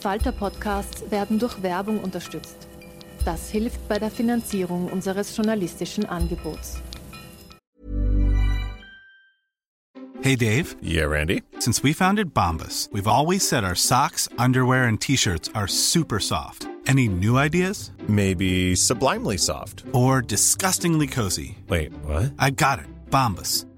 Falter-Podcasts werden durch Werbung unterstützt. Das hilft bei der Finanzierung unseres journalistischen Angebots. Hey Dave. Yeah, Randy. Since we founded Bombus, we've always said our socks, underwear, and t-shirts are super soft. Any new ideas? Maybe sublimely soft. Or disgustingly cozy. Wait, what? I got it. Bombus.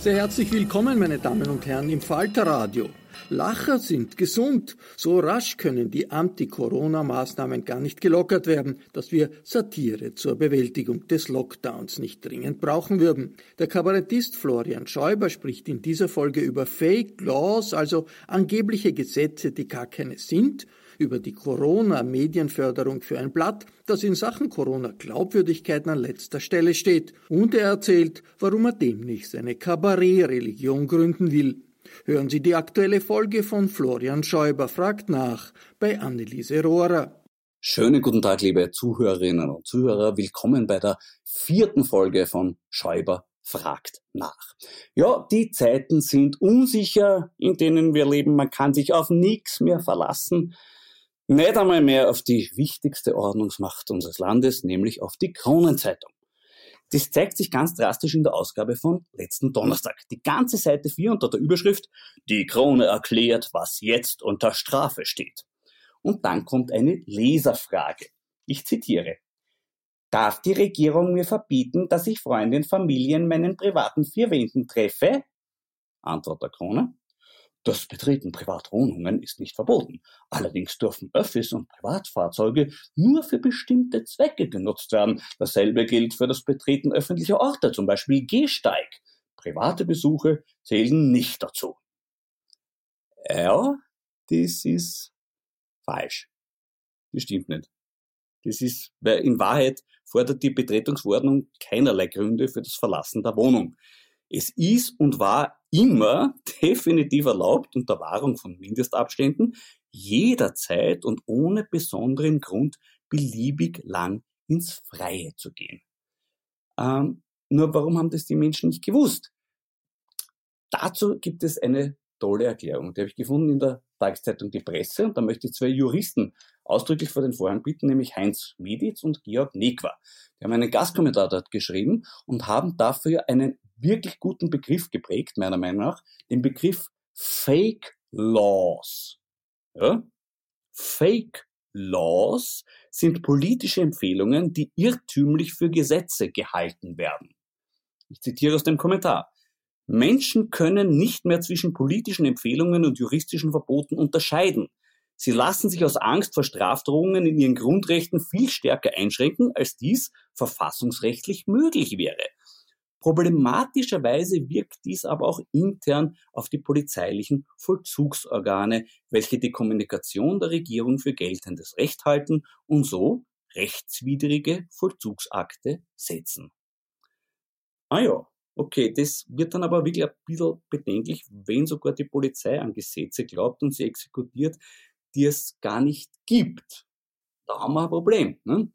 Sehr herzlich willkommen, meine Damen und Herren, im Falterradio. Lacher sind gesund. So rasch können die Anti-Corona-Maßnahmen gar nicht gelockert werden, dass wir Satire zur Bewältigung des Lockdowns nicht dringend brauchen würden. Der Kabarettist Florian Schäuber spricht in dieser Folge über Fake Laws, also angebliche Gesetze, die gar keine sind, über die Corona-Medienförderung für ein Blatt, das in Sachen Corona-Glaubwürdigkeit an letzter Stelle steht. Und er erzählt, warum er demnächst seine Kabarett-Religion gründen will. Hören Sie die aktuelle Folge von Florian Schäuber fragt nach bei Anneliese Rohrer. Schönen guten Tag, liebe Zuhörerinnen und Zuhörer. Willkommen bei der vierten Folge von Schäuber fragt nach. Ja, die Zeiten sind unsicher, in denen wir leben. Man kann sich auf nichts mehr verlassen. Nicht einmal mehr auf die wichtigste Ordnungsmacht unseres Landes, nämlich auf die Kronenzeitung. Das zeigt sich ganz drastisch in der Ausgabe von letzten Donnerstag. Die ganze Seite 4 unter der Überschrift Die Krone erklärt, was jetzt unter Strafe steht. Und dann kommt eine Leserfrage. Ich zitiere. Darf die Regierung mir verbieten, dass ich Freunde und Familien meinen privaten vier Wänden treffe? Antwort der Krone. Das Betreten Privatwohnungen ist nicht verboten. Allerdings dürfen Öffis und Privatfahrzeuge nur für bestimmte Zwecke genutzt werden. Dasselbe gilt für das Betreten öffentlicher Orte, zum Beispiel Gehsteig. Private Besuche zählen nicht dazu. Ja, das ist falsch. Das stimmt nicht. Das ist, weil in Wahrheit fordert die Betretungsverordnung keinerlei Gründe für das Verlassen der Wohnung. Es ist und war immer definitiv erlaubt, unter Wahrung von Mindestabständen, jederzeit und ohne besonderen Grund beliebig lang ins Freie zu gehen. Ähm, nur warum haben das die Menschen nicht gewusst? Dazu gibt es eine tolle Erklärung. Die habe ich gefunden in der Tageszeitung Die Presse und da möchte ich zwei Juristen ausdrücklich vor den Vorhang bitten, nämlich Heinz Meditz und Georg Nekwa. Die haben einen Gastkommentar dort geschrieben und haben dafür einen wirklich guten Begriff geprägt, meiner Meinung nach, den Begriff Fake Laws. Ja? Fake Laws sind politische Empfehlungen, die irrtümlich für Gesetze gehalten werden. Ich zitiere aus dem Kommentar. Menschen können nicht mehr zwischen politischen Empfehlungen und juristischen Verboten unterscheiden. Sie lassen sich aus Angst vor Strafdrohungen in ihren Grundrechten viel stärker einschränken, als dies verfassungsrechtlich möglich wäre. Problematischerweise wirkt dies aber auch intern auf die polizeilichen Vollzugsorgane, welche die Kommunikation der Regierung für geltendes Recht halten und so rechtswidrige Vollzugsakte setzen. Ah ja, Okay, das wird dann aber wirklich ein bisschen bedenklich, wenn sogar die Polizei an Gesetze glaubt und sie exekutiert, die es gar nicht gibt. Da haben wir ein Problem. Ne?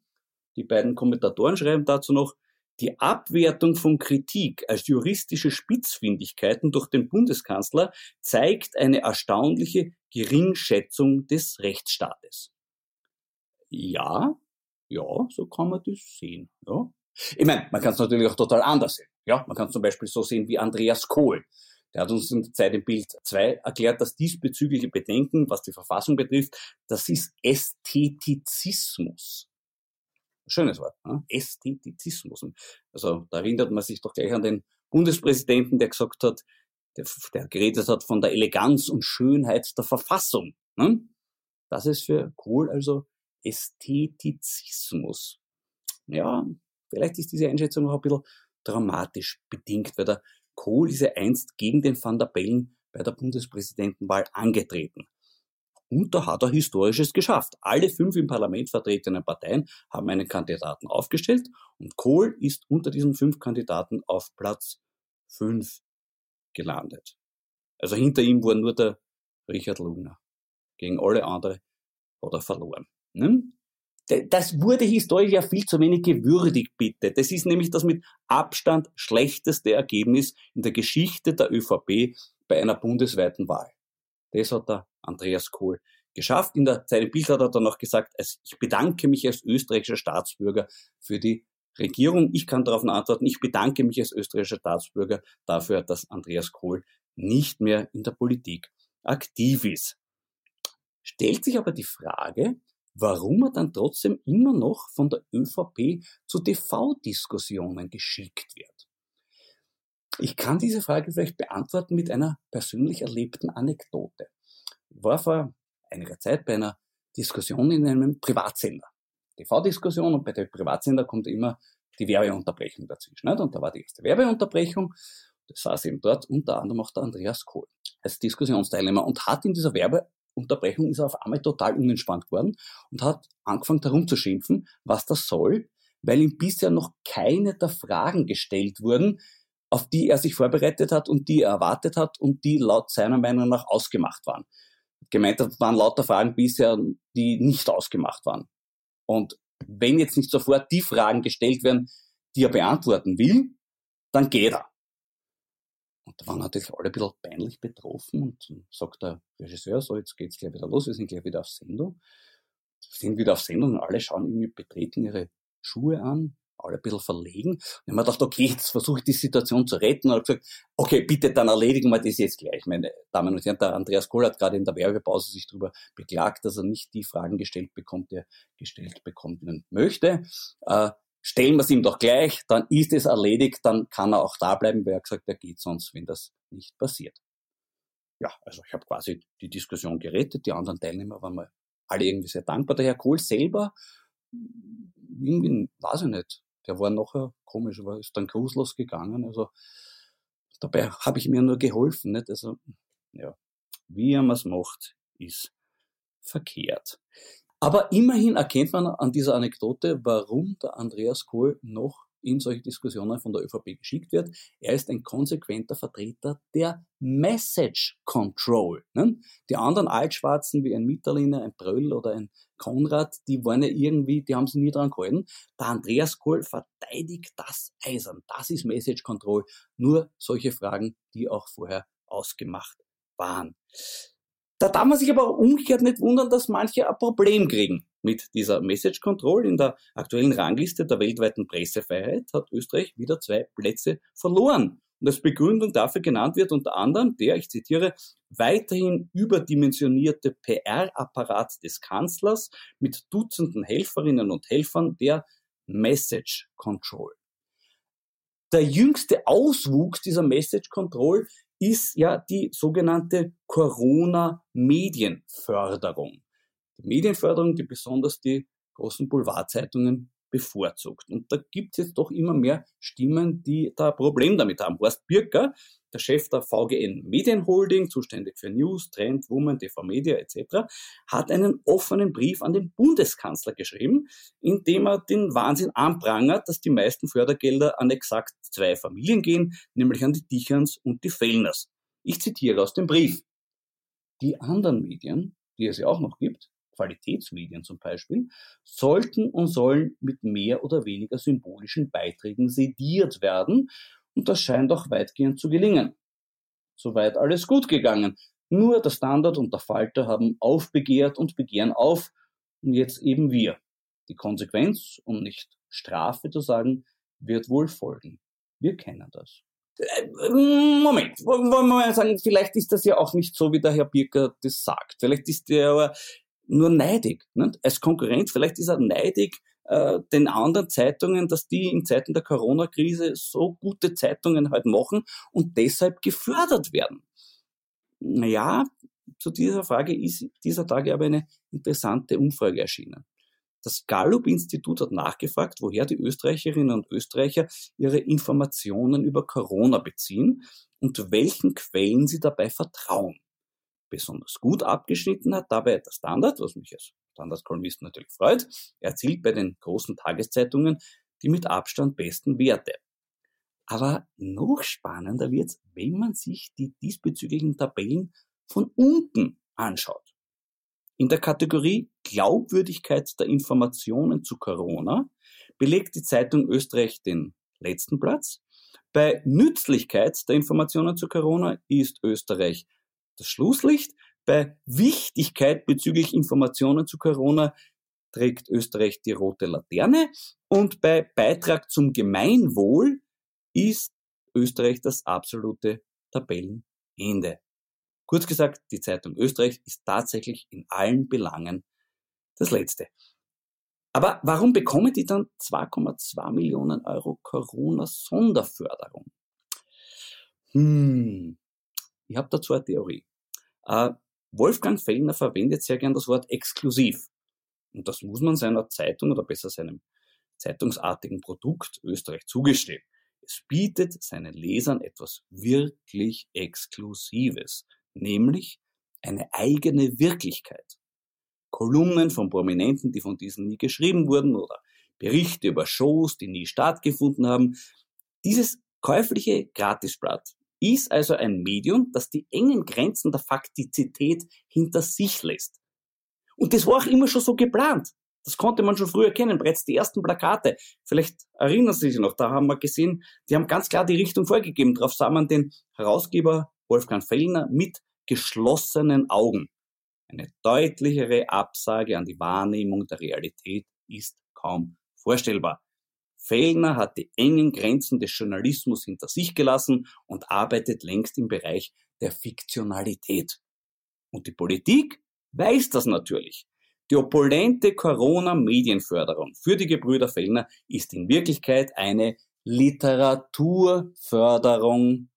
Die beiden Kommentatoren schreiben dazu noch, die Abwertung von Kritik als juristische Spitzfindigkeiten durch den Bundeskanzler zeigt eine erstaunliche Geringschätzung des Rechtsstaates. Ja, ja, so kann man das sehen. Ja. Ich meine, man kann es natürlich auch total anders sehen. Ja, man kann es zum Beispiel so sehen wie Andreas Kohl. Der hat uns in der Zeit im Bild 2 erklärt, dass diesbezügliche Bedenken, was die Verfassung betrifft, das ist Ästhetizismus. Schönes Wort, ne? Ästhetizismus. Also da erinnert man sich doch gleich an den Bundespräsidenten, der gesagt hat, der, der geredet hat von der Eleganz und Schönheit der Verfassung. Ne? Das ist für Kohl also Ästhetizismus. Ja, vielleicht ist diese Einschätzung auch ein bisschen dramatisch bedingt, weil der Kohl ist ja einst gegen den Van der Bellen bei der Bundespräsidentenwahl angetreten. Und da hat er Historisches geschafft. Alle fünf im Parlament vertretenen Parteien haben einen Kandidaten aufgestellt und Kohl ist unter diesen fünf Kandidaten auf Platz fünf gelandet. Also hinter ihm war nur der Richard Lugner. Gegen alle anderen hat er verloren. Hm? Das wurde historisch ja viel zu wenig gewürdigt, bitte. Das ist nämlich das mit Abstand schlechteste Ergebnis in der Geschichte der ÖVP bei einer bundesweiten Wahl. Das hat der Andreas Kohl geschafft. In der Zeit Bild hat er dann noch gesagt, ich bedanke mich als österreichischer Staatsbürger für die Regierung. Ich kann darauf antworten, ich bedanke mich als österreichischer Staatsbürger dafür, dass Andreas Kohl nicht mehr in der Politik aktiv ist. Stellt sich aber die Frage, warum er dann trotzdem immer noch von der ÖVP zu TV-Diskussionen geschickt wird. Ich kann diese Frage vielleicht beantworten mit einer persönlich erlebten Anekdote. War vor einiger Zeit bei einer Diskussion in einem Privatsender. TV-Diskussion und bei der Privatsender kommt immer die Werbeunterbrechung dazwischen. Nicht? Und da war die erste Werbeunterbrechung. Das saß eben dort unter anderem auch der Andreas Kohl als Diskussionsteilnehmer und hat in dieser Werbeunterbrechung ist er auf einmal total unentspannt geworden und hat angefangen herumzuschimpfen, was das soll, weil ihm bisher noch keine der Fragen gestellt wurden, auf die er sich vorbereitet hat und die er erwartet hat und die laut seiner Meinung nach ausgemacht waren. Gemeint hat, waren lauter Fragen bisher, die nicht ausgemacht waren. Und wenn jetzt nicht sofort die Fragen gestellt werden, die er beantworten will, dann geht er. Und da waren natürlich alle ein bisschen peinlich betroffen und sagt der Regisseur, so jetzt geht's gleich wieder los, wir sind gleich wieder auf Sendung. Wir sind wieder auf Sendung und alle schauen irgendwie betreten ihre Schuhe an, alle ein bisschen verlegen. Und ich habe gedacht, okay, jetzt versuche ich die Situation zu retten. Und habe gesagt, okay, bitte, dann erledigen wir das jetzt gleich. Meine Damen und Herren, der Andreas Kohl hat gerade in der Werbepause sich darüber beklagt, dass er nicht die Fragen gestellt bekommt, die er gestellt bekommen möchte. Äh, stellen wir es ihm doch gleich, dann ist es erledigt, dann kann er auch da bleiben, weil er gesagt, er geht sonst, wenn das nicht passiert. Ja, also ich habe quasi die Diskussion gerettet, die anderen Teilnehmer waren mal alle irgendwie sehr dankbar. Der Herr Kohl selber, irgendwie, weiß ich nicht, der war nachher komisch, aber ist dann grußlos gegangen. Also dabei habe ich mir nur geholfen. Nicht? Also ja, wie er es macht, ist verkehrt. Aber immerhin erkennt man an dieser Anekdote, warum der Andreas Kohl noch in solche Diskussionen von der ÖVP geschickt wird. Er ist ein konsequenter Vertreter der Message Control. Ne? Die anderen Altschwarzen wie ein Mitterliner, ein Bröll oder ein Konrad, die waren ja irgendwie, die haben sich nie dran gehalten. Der Andreas Kohl verteidigt das Eisern. Das ist Message Control. Nur solche Fragen, die auch vorher ausgemacht waren. Da darf man sich aber umgekehrt nicht wundern, dass manche ein Problem kriegen mit dieser Message Control. In der aktuellen Rangliste der weltweiten Pressefreiheit hat Österreich wieder zwei Plätze verloren. Und als Begründung dafür genannt wird unter anderem der, ich zitiere, weiterhin überdimensionierte PR-Apparat des Kanzlers mit Dutzenden Helferinnen und Helfern der Message Control. Der jüngste Auswuchs dieser Message Control ist ja die sogenannte Corona-Medienförderung. Die Medienförderung, die besonders die großen Boulevardzeitungen bevorzugt. Und da gibt es jetzt doch immer mehr Stimmen, die da ein Problem damit haben. Horst Birker, der Chef der VGN Medienholding, zuständig für News, Trend, Woman, TV Media etc., hat einen offenen Brief an den Bundeskanzler geschrieben, in dem er den Wahnsinn anprangert, dass die meisten Fördergelder an exakt zwei Familien gehen, nämlich an die Dicherns und die Fellners. Ich zitiere aus dem Brief. Die anderen Medien, die es ja auch noch gibt, Qualitätsmedien zum Beispiel, sollten und sollen mit mehr oder weniger symbolischen Beiträgen sediert werden. Und das scheint auch weitgehend zu gelingen. Soweit alles gut gegangen. Nur der Standard und der Falter haben aufbegehrt und begehren auf. Und jetzt eben wir. Die Konsequenz, um nicht Strafe zu sagen, wird wohl folgen. Wir kennen das. Äh, Moment, wollen wir mal sagen, vielleicht ist das ja auch nicht so, wie der Herr Birker das sagt. Vielleicht ist der aber nur neidig. Nicht? Als Konkurrent, vielleicht ist er neidig äh, den anderen Zeitungen, dass die in Zeiten der Corona-Krise so gute Zeitungen halt machen und deshalb gefördert werden. Naja, zu dieser Frage ist dieser Tage aber eine interessante Umfrage erschienen. Das Gallup-Institut hat nachgefragt, woher die Österreicherinnen und Österreicher ihre Informationen über Corona beziehen und welchen Quellen sie dabei vertrauen besonders gut abgeschnitten hat. Dabei der Standard, was mich als Standardkolumnist natürlich freut, erzielt bei den großen Tageszeitungen die mit Abstand besten Werte. Aber noch spannender wird's, wenn man sich die diesbezüglichen Tabellen von unten anschaut. In der Kategorie Glaubwürdigkeit der Informationen zu Corona belegt die Zeitung Österreich den letzten Platz. Bei Nützlichkeit der Informationen zu Corona ist Österreich das Schlusslicht. Bei Wichtigkeit bezüglich Informationen zu Corona trägt Österreich die rote Laterne und bei Beitrag zum Gemeinwohl ist Österreich das absolute Tabellenende. Kurz gesagt, die Zeitung Österreich ist tatsächlich in allen Belangen das Letzte. Aber warum bekommen die dann 2,2 Millionen Euro Corona-Sonderförderung? Hm, ich habe dazu eine Theorie. Äh, Wolfgang Fellner verwendet sehr gern das Wort exklusiv. Und das muss man seiner Zeitung oder besser seinem zeitungsartigen Produkt Österreich zugestehen. Es bietet seinen Lesern etwas wirklich Exklusives, nämlich eine eigene Wirklichkeit. Kolumnen von Prominenten, die von diesen nie geschrieben wurden, oder Berichte über Shows, die nie stattgefunden haben. Dieses käufliche Gratisblatt ist also ein Medium, das die engen Grenzen der Faktizität hinter sich lässt. Und das war auch immer schon so geplant. Das konnte man schon früher kennen, bereits die ersten Plakate. Vielleicht erinnern Sie sich noch, da haben wir gesehen, die haben ganz klar die Richtung vorgegeben. Darauf sah man den Herausgeber Wolfgang Fellner mit geschlossenen Augen. Eine deutlichere Absage an die Wahrnehmung der Realität ist kaum vorstellbar. Fellner hat die engen Grenzen des Journalismus hinter sich gelassen und arbeitet längst im Bereich der Fiktionalität. Und die Politik weiß das natürlich. Die opulente Corona-Medienförderung für die Gebrüder Fellner ist in Wirklichkeit eine Literaturförderung.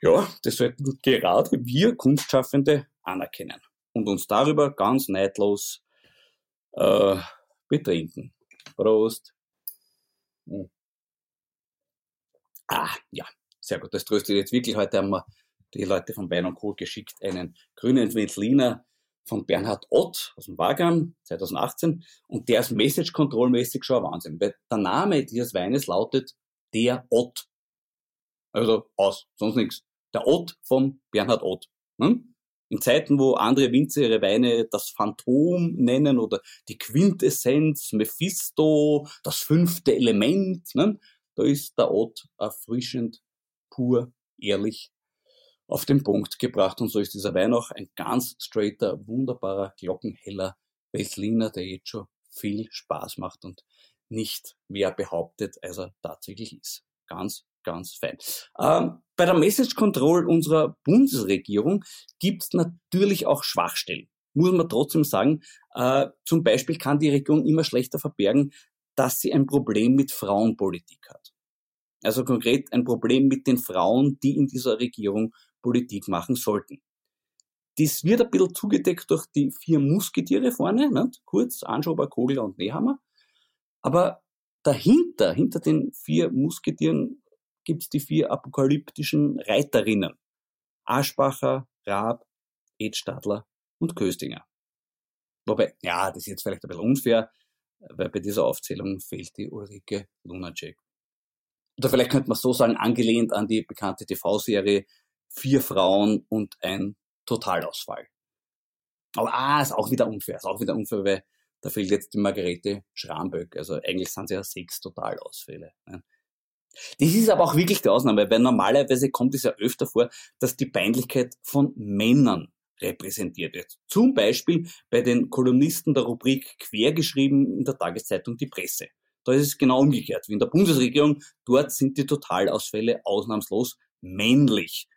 Ja, das sollten gerade wir Kunstschaffende anerkennen und uns darüber ganz neidlos äh, betrinken. Prost! Hm. Ah, ja, sehr gut. Das tröstet jetzt wirklich. Heute haben wir die Leute von Bein und Co. geschickt einen grünen Veltliner von Bernhard Ott aus dem Wagram 2018 und der ist Message Control mäßig schon ein Wahnsinn, weil der Name dieses Weines lautet der Ott. Also aus, sonst nichts. Der Ott von Bernhard Ott. Hm? In Zeiten, wo andere Winzer ihre Weine das Phantom nennen oder die Quintessenz, Mephisto, das fünfte Element, ne? da ist der Ort erfrischend, pur, ehrlich auf den Punkt gebracht. Und so ist dieser Wein auch ein ganz straighter, wunderbarer, glockenheller Veltliner, der jetzt schon viel Spaß macht und nicht mehr behauptet, als er tatsächlich ist. Ganz ganz fein. Ähm, bei der Message Control unserer Bundesregierung gibt es natürlich auch Schwachstellen. Muss man trotzdem sagen, äh, zum Beispiel kann die Regierung immer schlechter verbergen, dass sie ein Problem mit Frauenpolitik hat. Also konkret ein Problem mit den Frauen, die in dieser Regierung Politik machen sollten. Das wird ein bisschen zugedeckt durch die vier Musketiere vorne, nicht? Kurz, Anschober, Kogler und Nehammer. Aber dahinter, hinter den vier Musketieren gibt's die vier apokalyptischen Reiterinnen. Aschbacher, Raab, Edstadler und Köstinger. Wobei, ja, das ist jetzt vielleicht ein bisschen unfair, weil bei dieser Aufzählung fehlt die Ulrike Lunacek. Oder vielleicht könnte man so sagen, angelehnt an die bekannte TV-Serie Vier Frauen und ein Totalausfall. Aber ah, ist auch wieder unfair, ist auch wieder unfair, weil da fehlt jetzt die Margarete Schramböck. Also eigentlich sind es ja sechs Totalausfälle. Ne? Das ist aber auch wirklich die Ausnahme, weil normalerweise kommt es ja öfter vor, dass die Peinlichkeit von Männern repräsentiert wird. Zum Beispiel bei den Kolumnisten der Rubrik Quergeschrieben in der Tageszeitung Die Presse. Da ist es genau umgekehrt wie in der Bundesregierung. Dort sind die Totalausfälle ausnahmslos männlich.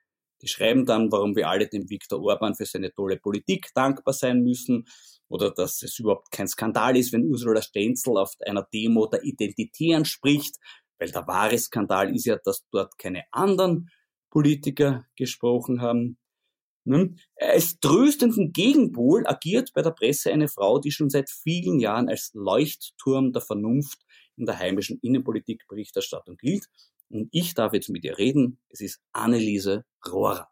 Die schreiben dann, warum wir alle dem Viktor Orban für seine tolle Politik dankbar sein müssen oder dass es überhaupt kein Skandal ist, wenn Ursula Stenzel auf einer Demo der Identitären spricht, weil der wahre Skandal ist ja, dass dort keine anderen Politiker gesprochen haben. Hm? Als tröstenden Gegenpol agiert bei der Presse eine Frau, die schon seit vielen Jahren als Leuchtturm der Vernunft in der heimischen Innenpolitikberichterstattung gilt. Und ich darf jetzt mit ihr reden. Es ist Anneliese Rohrer.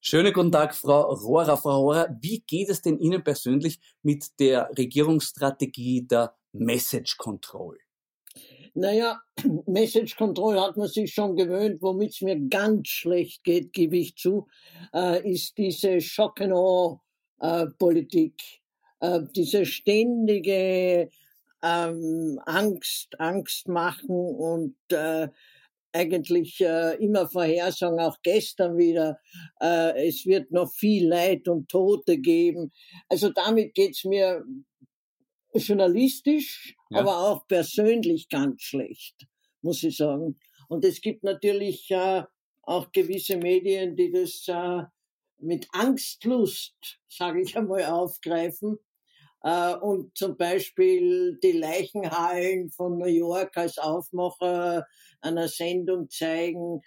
Schönen guten Tag, Frau Rohrer. Frau Rohrer, wie geht es denn Ihnen persönlich mit der Regierungsstrategie der Message Control? Naja, Message Control hat man sich schon gewöhnt. Womit es mir ganz schlecht geht, gebe ich zu, äh, ist diese Shock and Awe äh. Äh, diese ständige ähm, Angst, Angst machen und äh, eigentlich äh, immer Vorhersagen, auch gestern wieder, äh, es wird noch viel Leid und Tote geben. Also damit geht's mir journalistisch, ja. aber auch persönlich ganz schlecht, muss ich sagen. Und es gibt natürlich äh, auch gewisse Medien, die das äh, mit Angstlust, sage ich einmal, aufgreifen äh, und zum Beispiel die Leichenhallen von New York als Aufmacher einer Sendung zeigen.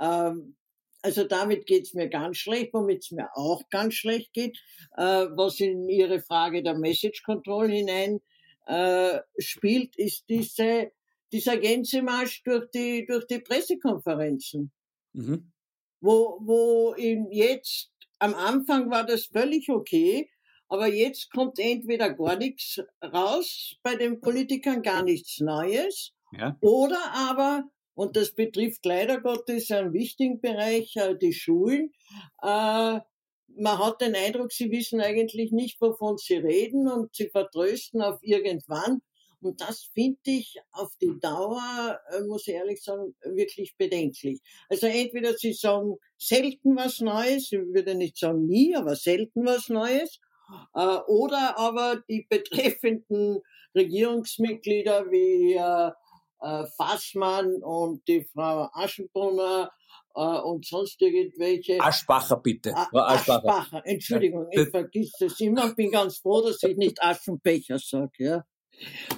Ähm, also damit geht's mir ganz schlecht, womit es mir auch ganz schlecht geht, äh, was in Ihre Frage der Message Control hinein äh, spielt, ist diese, dieser Gänsemarsch durch die, durch die Pressekonferenzen. Mhm. Wo, wo eben jetzt, am Anfang war das völlig okay, aber jetzt kommt entweder gar nichts raus, bei den Politikern gar nichts Neues, ja. oder aber, und das betrifft leider Gottes einen wichtigen Bereich, äh, die Schulen, äh, man hat den Eindruck, sie wissen eigentlich nicht, wovon sie reden und sie vertrösten auf irgendwann. Und das finde ich auf die Dauer, äh, muss ich ehrlich sagen, wirklich bedenklich. Also entweder sie sagen selten was Neues, ich würde nicht sagen nie, aber selten was Neues, oder aber die betreffenden Regierungsmitglieder wie äh, Fassmann und die Frau Aschenbrunner äh, und sonst irgendwelche. Aschbacher, bitte. A Aschbacher. Aschbacher. Entschuldigung, ich vergiss das immer und bin ganz froh, dass ich nicht Aschenbecher sage. Ja.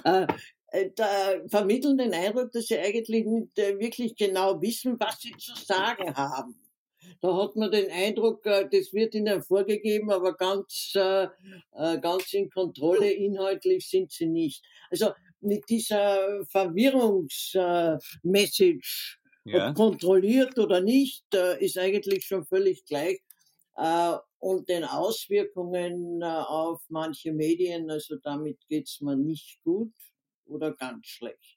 Äh, äh, da vermitteln den Eindruck, dass sie eigentlich nicht äh, wirklich genau wissen, was sie zu sagen haben. Da hat man den Eindruck, äh, das wird ihnen vorgegeben, aber ganz, ganz in Kontrolle inhaltlich sind sie nicht. Also mit dieser Verwirrungsmessage, ja. ob kontrolliert oder nicht, ist eigentlich schon völlig gleich. Und den Auswirkungen auf manche Medien, also damit geht's mir nicht gut oder ganz schlecht.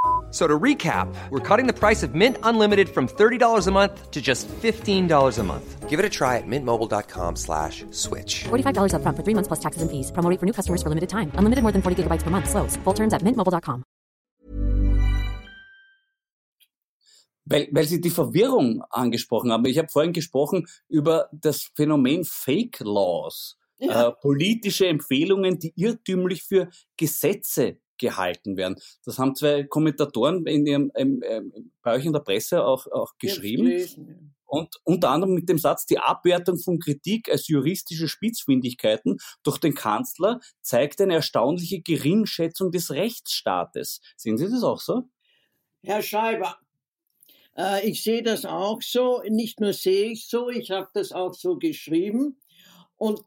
So to recap, we're cutting the price of Mint Unlimited from $30 a month to just $15 a month. Give it a try at mintmobile.com slash switch. $45 up front for three months plus taxes and fees. Promoting for new customers for limited time. Unlimited more than 40 gigabytes per month. Slows. Full terms at mintmobile.com. Weil, weil Sie die Verwirrung angesprochen haben. Ich habe vorhin gesprochen über das Phänomen Fake Laws. Ja. Äh, politische Empfehlungen, die irrtümlich für Gesetze gehalten werden. Das haben zwei Kommentatoren in ihrem, ähm, ähm, bei euch in der Presse auch, auch geschrieben. Und unter anderem mit dem Satz, die Abwertung von Kritik als juristische Spitzfindigkeiten durch den Kanzler zeigt eine erstaunliche Geringschätzung des Rechtsstaates. Sehen Sie das auch so? Herr Schreiber, äh, ich sehe das auch so. Nicht nur sehe ich so, ich habe das auch so geschrieben. Und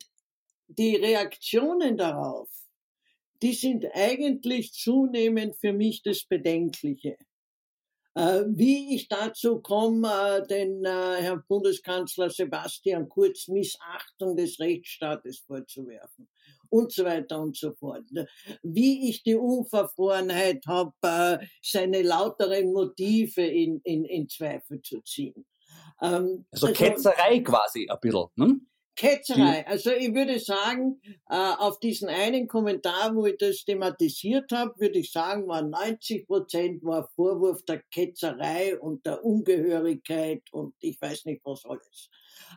die Reaktionen darauf, die sind eigentlich zunehmend für mich das Bedenkliche. Äh, wie ich dazu komme, äh, den äh, Herrn Bundeskanzler Sebastian Kurz Missachtung des Rechtsstaates vorzuwerfen und so weiter und so fort. Wie ich die Unverfrorenheit habe, seine lauteren Motive in, in, in Zweifel zu ziehen. Ähm, also, also Ketzerei quasi ein bisschen. Ne? Ketzerei. Also ich würde sagen, äh, auf diesen einen Kommentar, wo ich das thematisiert habe, würde ich sagen, war 90 Prozent war Vorwurf der Ketzerei und der Ungehörigkeit und ich weiß nicht was alles.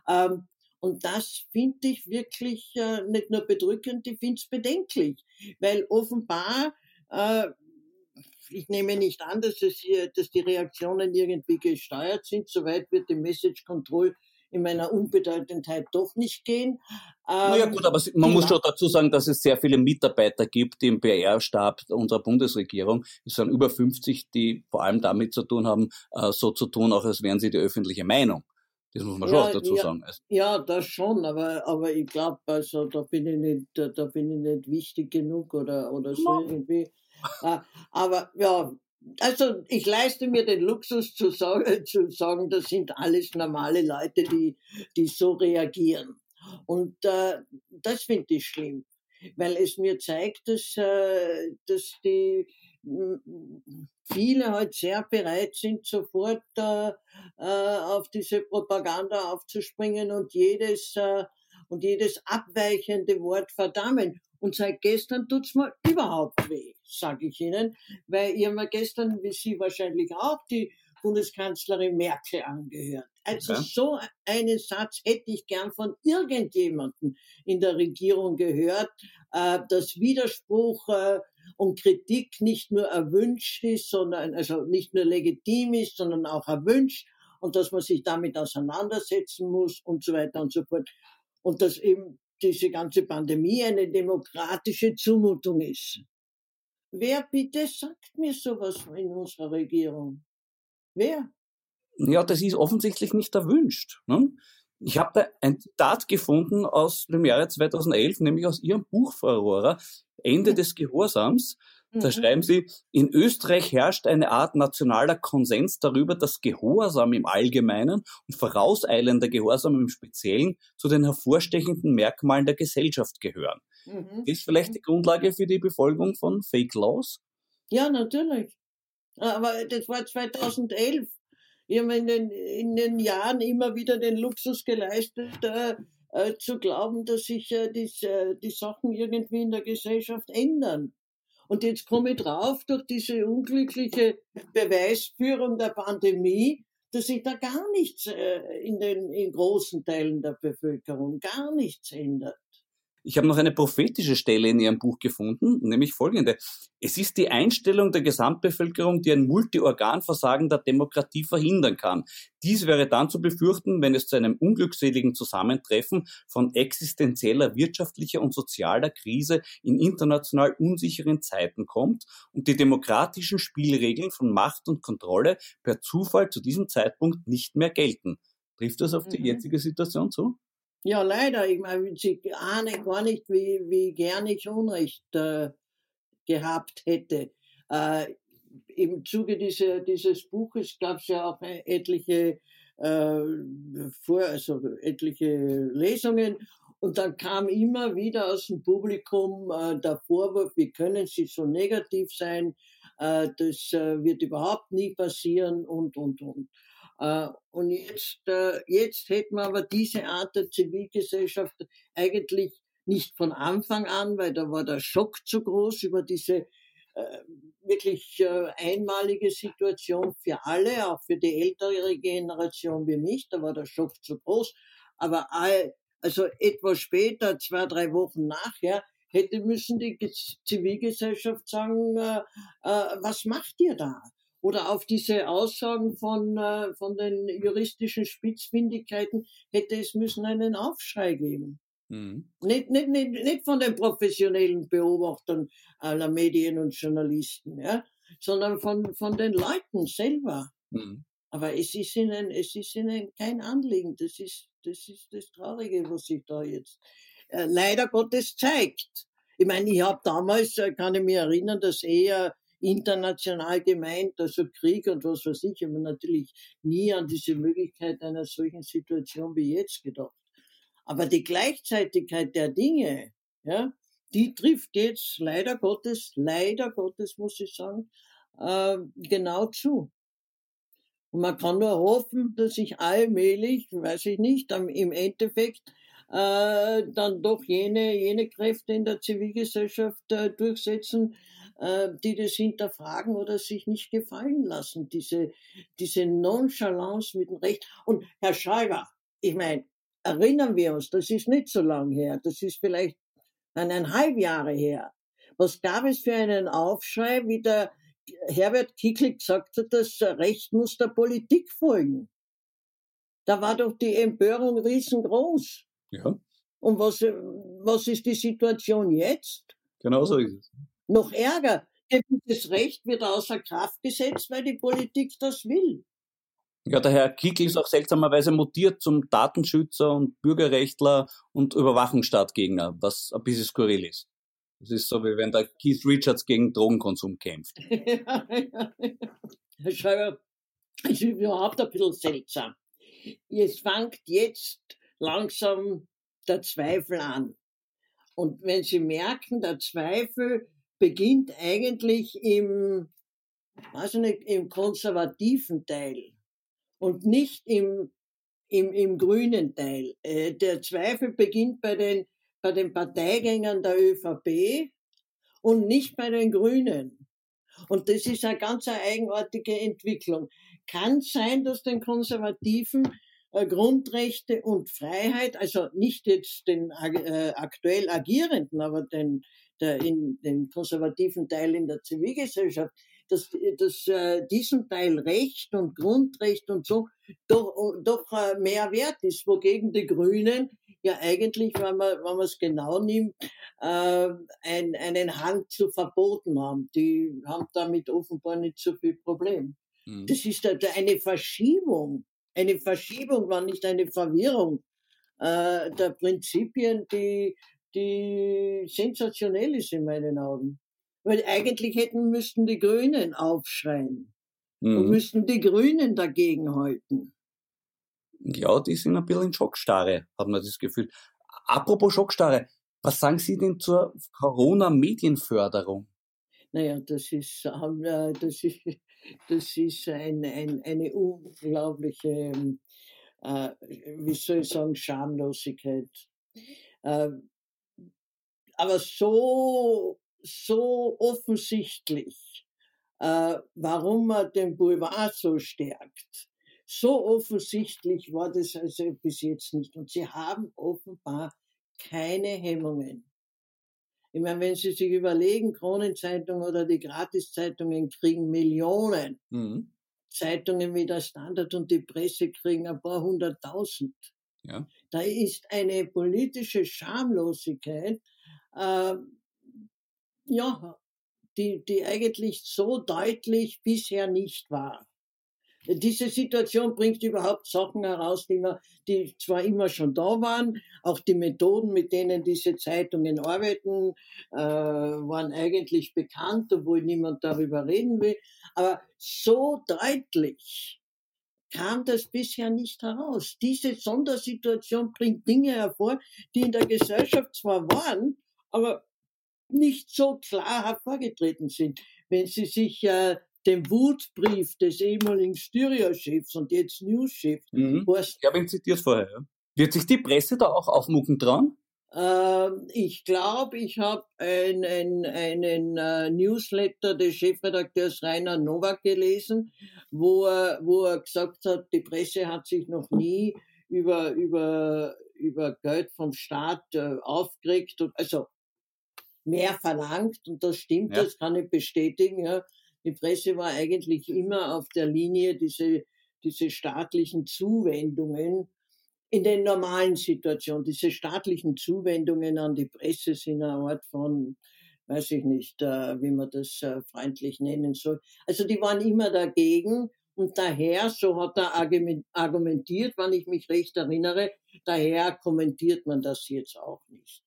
Ähm, und das finde ich wirklich äh, nicht nur bedrückend, ich finde es bedenklich, weil offenbar äh, ich nehme nicht an, dass es hier, dass die Reaktionen irgendwie gesteuert sind. Soweit wird die Message Control in meiner Unbedeutendheit doch nicht gehen. naja ähm, gut, aber man muss schon dazu sagen, dass es sehr viele Mitarbeiter gibt im PR-Stab unserer Bundesregierung. Es sind über 50, die vor allem damit zu tun haben, äh, so zu tun, auch als wären sie die öffentliche Meinung. Das muss man ja, schon dazu ja, sagen. Ja, das schon, aber, aber ich glaube, also da bin ich nicht, da bin ich nicht wichtig genug oder, oder so irgendwie. Äh, aber ja, also ich leiste mir den Luxus zu sagen, zu sagen, das sind alles normale Leute, die, die so reagieren. Und äh, das finde ich schlimm, weil es mir zeigt, dass, äh, dass die viele halt sehr bereit sind, sofort äh, äh, auf diese Propaganda aufzuspringen und jedes äh, und jedes abweichende Wort verdammen. Und seit gestern tut's mir überhaupt weh, sage ich Ihnen, weil ihr mir gestern, wie Sie wahrscheinlich auch, die Bundeskanzlerin Merkel angehört. Also okay. so einen Satz hätte ich gern von irgendjemandem in der Regierung gehört, äh, dass Widerspruch äh, und Kritik nicht nur erwünscht ist, sondern also nicht nur legitim ist, sondern auch erwünscht und dass man sich damit auseinandersetzen muss und so weiter und so fort. Und dass eben diese ganze Pandemie eine demokratische Zumutung ist. Wer bitte sagt mir sowas in unserer Regierung? Wer? Ja, das ist offensichtlich nicht erwünscht. Ne? Ich habe da ein Zitat gefunden aus dem Jahre 2011, nämlich aus Ihrem Buch, Frau Aurora, Ende des Gehorsams. Da mhm. schreiben Sie, in Österreich herrscht eine Art nationaler Konsens darüber, dass Gehorsam im Allgemeinen und vorauseilender Gehorsam im Speziellen zu den hervorstechenden Merkmalen der Gesellschaft gehören. Mhm. Ist vielleicht die Grundlage für die Befolgung von Fake Laws? Ja, natürlich. Aber das war 2011. Ich habe in den, in den Jahren immer wieder den Luxus geleistet, äh, äh, zu glauben, dass sich äh, die, äh, die Sachen irgendwie in der Gesellschaft ändern. Und jetzt komme ich drauf, durch diese unglückliche Beweisführung der Pandemie, dass sich da gar nichts äh, in den in großen Teilen der Bevölkerung gar nichts ändert. Ich habe noch eine prophetische Stelle in Ihrem Buch gefunden, nämlich folgende. Es ist die Einstellung der Gesamtbevölkerung, die ein Multiorganversagen der Demokratie verhindern kann. Dies wäre dann zu befürchten, wenn es zu einem unglückseligen Zusammentreffen von existenzieller wirtschaftlicher und sozialer Krise in international unsicheren Zeiten kommt und die demokratischen Spielregeln von Macht und Kontrolle per Zufall zu diesem Zeitpunkt nicht mehr gelten. Trifft das auf die mhm. jetzige Situation zu? Ja, leider. Ich meine, sie ahne gar nicht, wie, wie gern ich Unrecht äh, gehabt hätte. Äh, Im Zuge dieser, dieses Buches gab es ja auch etliche, äh, vor, also etliche Lesungen. Und dann kam immer wieder aus dem Publikum äh, der Vorwurf, wie können Sie so negativ sein? Äh, das äh, wird überhaupt nie passieren und, und, und. Äh, und jetzt, äh, jetzt hätten wir aber diese Art der Zivilgesellschaft eigentlich nicht von Anfang an, weil da war der Schock zu groß über diese äh, wirklich einmalige Situation für alle, auch für die ältere Generation wie mich, da war der Schock zu groß. Aber also etwas später, zwei, drei Wochen nachher, hätte müssen die Zivilgesellschaft sagen, was macht ihr da? Oder auf diese Aussagen von, äh, von den juristischen Spitzfindigkeiten hätte es müssen einen Aufschrei geben. Mhm. Nicht, nicht, nicht, nicht von den professionellen Beobachtern aller Medien und Journalisten, ja, sondern von, von den Leuten selber. Mhm. Aber es ist ihnen, es ist ihnen kein Anliegen. Das ist, das ist das Traurige, was sich da jetzt äh, leider Gottes zeigt. Ich meine, ich habe damals, äh, kann ich mich erinnern, dass eher international gemeint, also Krieg und was weiß ich, aber natürlich nie an diese Möglichkeit einer solchen Situation wie jetzt gedacht. Aber die Gleichzeitigkeit der Dinge, ja, die trifft jetzt leider Gottes, leider Gottes muss ich sagen, äh, genau zu. Und man kann nur hoffen, dass sich allmählich, weiß ich nicht, im Endeffekt äh, dann doch jene, jene Kräfte in der Zivilgesellschaft äh, durchsetzen, äh, die das hinterfragen oder sich nicht gefallen lassen. Diese, diese Nonchalance mit dem Recht. Und Herr Schreiber, ich meine, erinnern wir uns, das ist nicht so lang her, das ist vielleicht eineinhalb Jahre her. Was gab es für einen Aufschrei, wie der Herbert Kickl gesagt hat, das Recht muss der Politik folgen. Da war doch die Empörung riesengroß. Ja. Und was, was ist die Situation jetzt? Genau so ist es. Noch ärger. Das Recht wird außer Kraft gesetzt, weil die Politik das will. Ja, der Herr Kickl ist auch seltsamerweise mutiert zum Datenschützer und Bürgerrechtler und Überwachungsstaatgegner, was ein bisschen skurril ist. Das ist so, wie wenn der Keith Richards gegen Drogenkonsum kämpft. Herr Schreiber, es ist überhaupt ein bisschen seltsam. Es fängt jetzt langsam der Zweifel an. Und wenn Sie merken, der Zweifel beginnt eigentlich im, weiß nicht, im konservativen Teil und nicht im, im, im grünen Teil. Äh, der Zweifel beginnt bei den, bei den Parteigängern der ÖVP und nicht bei den Grünen. Und das ist eine ganz eigenartige Entwicklung. Kann sein, dass den Konservativen Grundrechte und Freiheit, also nicht jetzt den äh, aktuell Agierenden, aber den, der, in, den konservativen Teil in der Zivilgesellschaft, dass, dass äh, diesem Teil Recht und Grundrecht und so doch, doch äh, mehr wert ist, wogegen die Grünen ja eigentlich, wenn man wenn man es genau nimmt, äh, ein, einen Hang zu Verboten haben. Die haben damit offenbar nicht so viel Problem. Mhm. Das ist eine Verschiebung eine Verschiebung, war nicht eine Verwirrung äh, der Prinzipien, die, die sensationell ist in meinen Augen. Weil eigentlich hätten müssten die Grünen aufschreien mhm. und müssten die Grünen dagegen halten. Ja, die sind ein bisschen in Schockstarre, hat man das Gefühl. Apropos Schockstarre, was sagen Sie denn zur Corona-Medienförderung? Naja, das ist, äh, das ist das ist ein, ein, eine unglaubliche, äh, wie soll ich sagen, Schamlosigkeit. Äh, aber so, so offensichtlich, äh, warum man den Boulevard so stärkt, so offensichtlich war das also bis jetzt nicht. Und sie haben offenbar keine Hemmungen. Ich meine, wenn Sie sich überlegen, Kronenzeitung oder die Gratiszeitungen kriegen Millionen. Mhm. Zeitungen wie der Standard und die Presse kriegen ein paar hunderttausend. Ja. Da ist eine politische Schamlosigkeit, äh, ja, die, die eigentlich so deutlich bisher nicht war diese Situation bringt überhaupt Sachen heraus, die, wir, die zwar immer schon da waren, auch die Methoden, mit denen diese Zeitungen arbeiten, äh, waren eigentlich bekannt, obwohl niemand darüber reden will. Aber so deutlich kam das bisher nicht heraus. Diese Sondersituation bringt Dinge hervor, die in der Gesellschaft zwar waren, aber nicht so klar hervorgetreten sind. Wenn Sie sich äh, dem Wutbrief des ehemaligen Styria-Chefs und jetzt News-Chefs. Mhm. Ich habe ihn zitiert vorher. Ja. Wird sich die Presse da auch aufmucken dran? Ähm, ich glaube, ich habe ein, ein, einen äh, Newsletter des Chefredakteurs Rainer Nowak gelesen, wo er, wo er gesagt hat, die Presse hat sich noch nie über, über, über Geld vom Staat äh, aufgeregt und also mehr verlangt und das stimmt, ja. das kann ich bestätigen. Ja Die Presse war eigentlich immer auf der Linie, diese, diese staatlichen Zuwendungen in den normalen Situationen, diese staatlichen Zuwendungen an die Presse sind eine Art von, weiß ich nicht, äh, wie man das äh, freundlich nennen soll. Also die waren immer dagegen und daher, so hat er argumentiert, wenn ich mich recht erinnere, daher kommentiert man das jetzt auch nicht.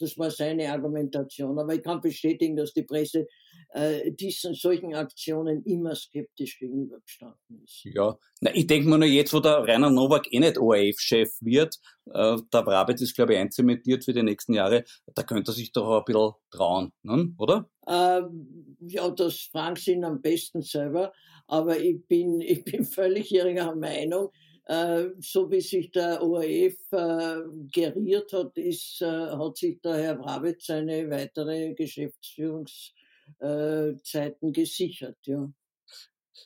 Das war seine Argumentation. Aber ich kann bestätigen, dass die Presse äh, diesen solchen Aktionen immer skeptisch gegenübergestanden ist. Ja, Na, ich denke mir nur jetzt, wo der Rainer Nowak eh nicht ORF-Chef wird, äh, der Brabitz ist, glaube ich, einzementiert für die nächsten Jahre, da könnte er sich doch auch ein bisschen trauen, ne? oder? Ähm, ja, das fragen Sie ihn am besten selber. Aber ich bin, ich bin völlig Ihrer Meinung. Äh, so wie sich der ORF äh, geriert hat, ist, äh, hat sich der Herr Brabitz seine weitere Geschäftsführungszeiten gesichert. Ja.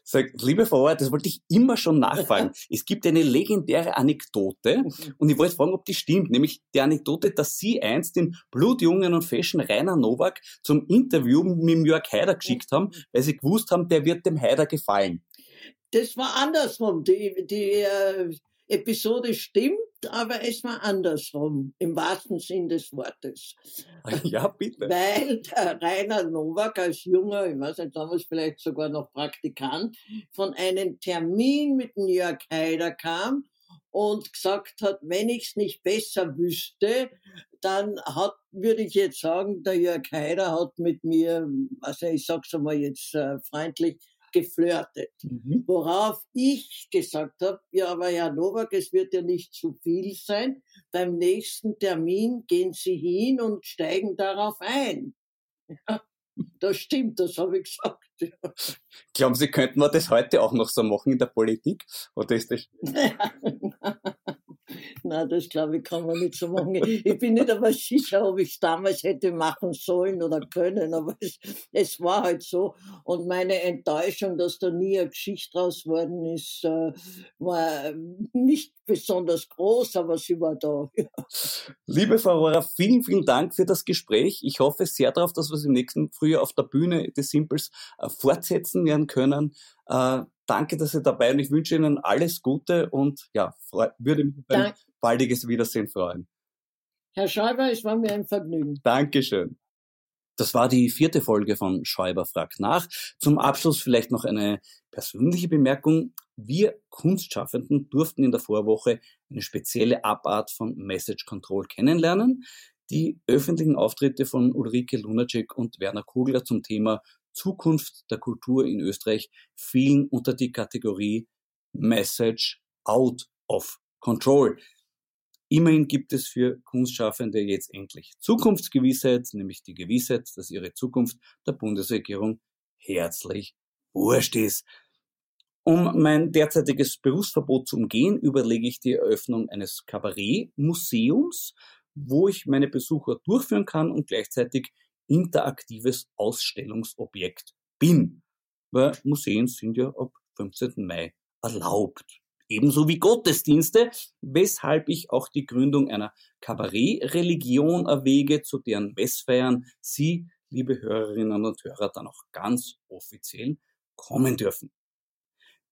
Sagt, liebe Frau das wollte ich immer schon nachfragen. es gibt eine legendäre Anekdote und ich wollte fragen, ob die stimmt, nämlich die Anekdote, dass Sie einst den blutjungen und fashion Rainer Nowak zum Interview mit dem Jörg Haider geschickt haben, weil Sie gewusst haben, der wird dem Haider gefallen. Das war andersrum. Die, die äh, Episode stimmt, aber es war andersrum, im wahrsten Sinn des Wortes. Ja, bitte. Weil der Rainer Nowak als junger, ich weiß nicht, damals vielleicht sogar noch Praktikant, von einem Termin mit dem Jörg Haider kam und gesagt hat, wenn ich es nicht besser wüsste, dann hat, würde ich jetzt sagen, der Jörg Haider hat mit mir, also ich sag's einmal jetzt äh, freundlich, geflirtet. Mhm. Worauf ich gesagt habe, ja, aber Herr Nowak, es wird ja nicht zu viel sein. Beim nächsten Termin gehen Sie hin und steigen darauf ein. Ja, das stimmt, das habe ich gesagt. Ja. Glauben Sie, könnten wir das heute auch noch so machen in der Politik? Oder ist das Nein, das glaube ich, kann man nicht so machen. Ich bin nicht einmal sicher, ob ich es damals hätte machen sollen oder können, aber es, es, war halt so. Und meine Enttäuschung, dass da nie eine Geschichte draus worden ist, äh, war nicht besonders groß, aber sie war da. Ja. Liebe Frau Rohrer, vielen, vielen Dank für das Gespräch. Ich hoffe sehr darauf, dass wir es im nächsten Frühjahr auf der Bühne des Simples äh, fortsetzen werden können. Äh, danke, dass Sie dabei und ich wünsche Ihnen alles Gute und ja, würde mich auf ein baldiges Wiedersehen freuen. Herr Schäuber, es war mir ein Vergnügen. Dankeschön. Das war die vierte Folge von Schäuber fragt nach. Zum Abschluss vielleicht noch eine persönliche Bemerkung. Wir Kunstschaffenden durften in der Vorwoche eine spezielle Abart von Message Control kennenlernen. Die öffentlichen Auftritte von Ulrike Lunacek und Werner Kugler zum Thema Zukunft der Kultur in Österreich fielen unter die Kategorie Message Out of Control. Immerhin gibt es für Kunstschaffende jetzt endlich Zukunftsgewissheit, nämlich die Gewissheit, dass ihre Zukunft der Bundesregierung herzlich wurscht ist. Um mein derzeitiges Berufsverbot zu umgehen, überlege ich die Eröffnung eines Kabarettmuseums, wo ich meine Besucher durchführen kann und gleichzeitig interaktives Ausstellungsobjekt bin. Weil Museen sind ja ab 15. Mai erlaubt. Ebenso wie Gottesdienste, weshalb ich auch die Gründung einer Kabarett-Religion erwäge, zu deren Messfeiern Sie, liebe Hörerinnen und Hörer, dann auch ganz offiziell kommen dürfen.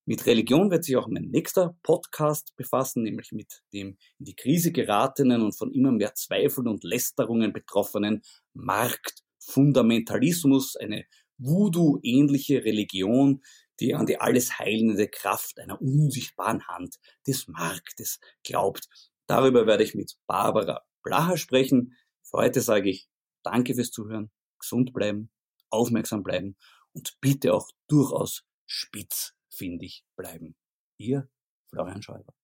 Mit Religion wird sich auch mein nächster Podcast befassen, nämlich mit dem in die Krise geratenen und von immer mehr Zweifeln und Lästerungen betroffenen Marktfundamentalismus, eine Voodoo-ähnliche Religion, die an die alles heilende Kraft einer unsichtbaren Hand des Marktes glaubt. Darüber werde ich mit Barbara Blacher sprechen. Für heute sage ich Danke fürs Zuhören, gesund bleiben, aufmerksam bleiben und bitte auch durchaus spitzfindig bleiben. Ihr Florian Schäuber.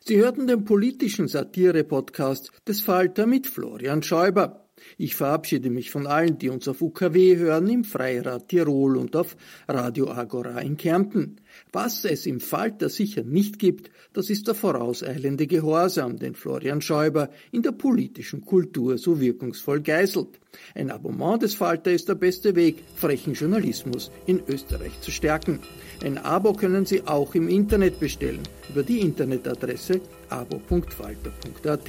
Sie hörten den politischen Satire-Podcast des Falter mit Florian Schäuber. Ich verabschiede mich von allen, die uns auf UKW hören, im Freirad Tirol und auf Radio Agora in Kärnten. Was es im Falter sicher nicht gibt, das ist der vorauseilende Gehorsam, den Florian Schäuber in der politischen Kultur so wirkungsvoll geißelt. Ein Abonnement des Falter ist der beste Weg, frechen Journalismus in Österreich zu stärken. Ein Abo können Sie auch im Internet bestellen, über die Internetadresse abo.falter.at.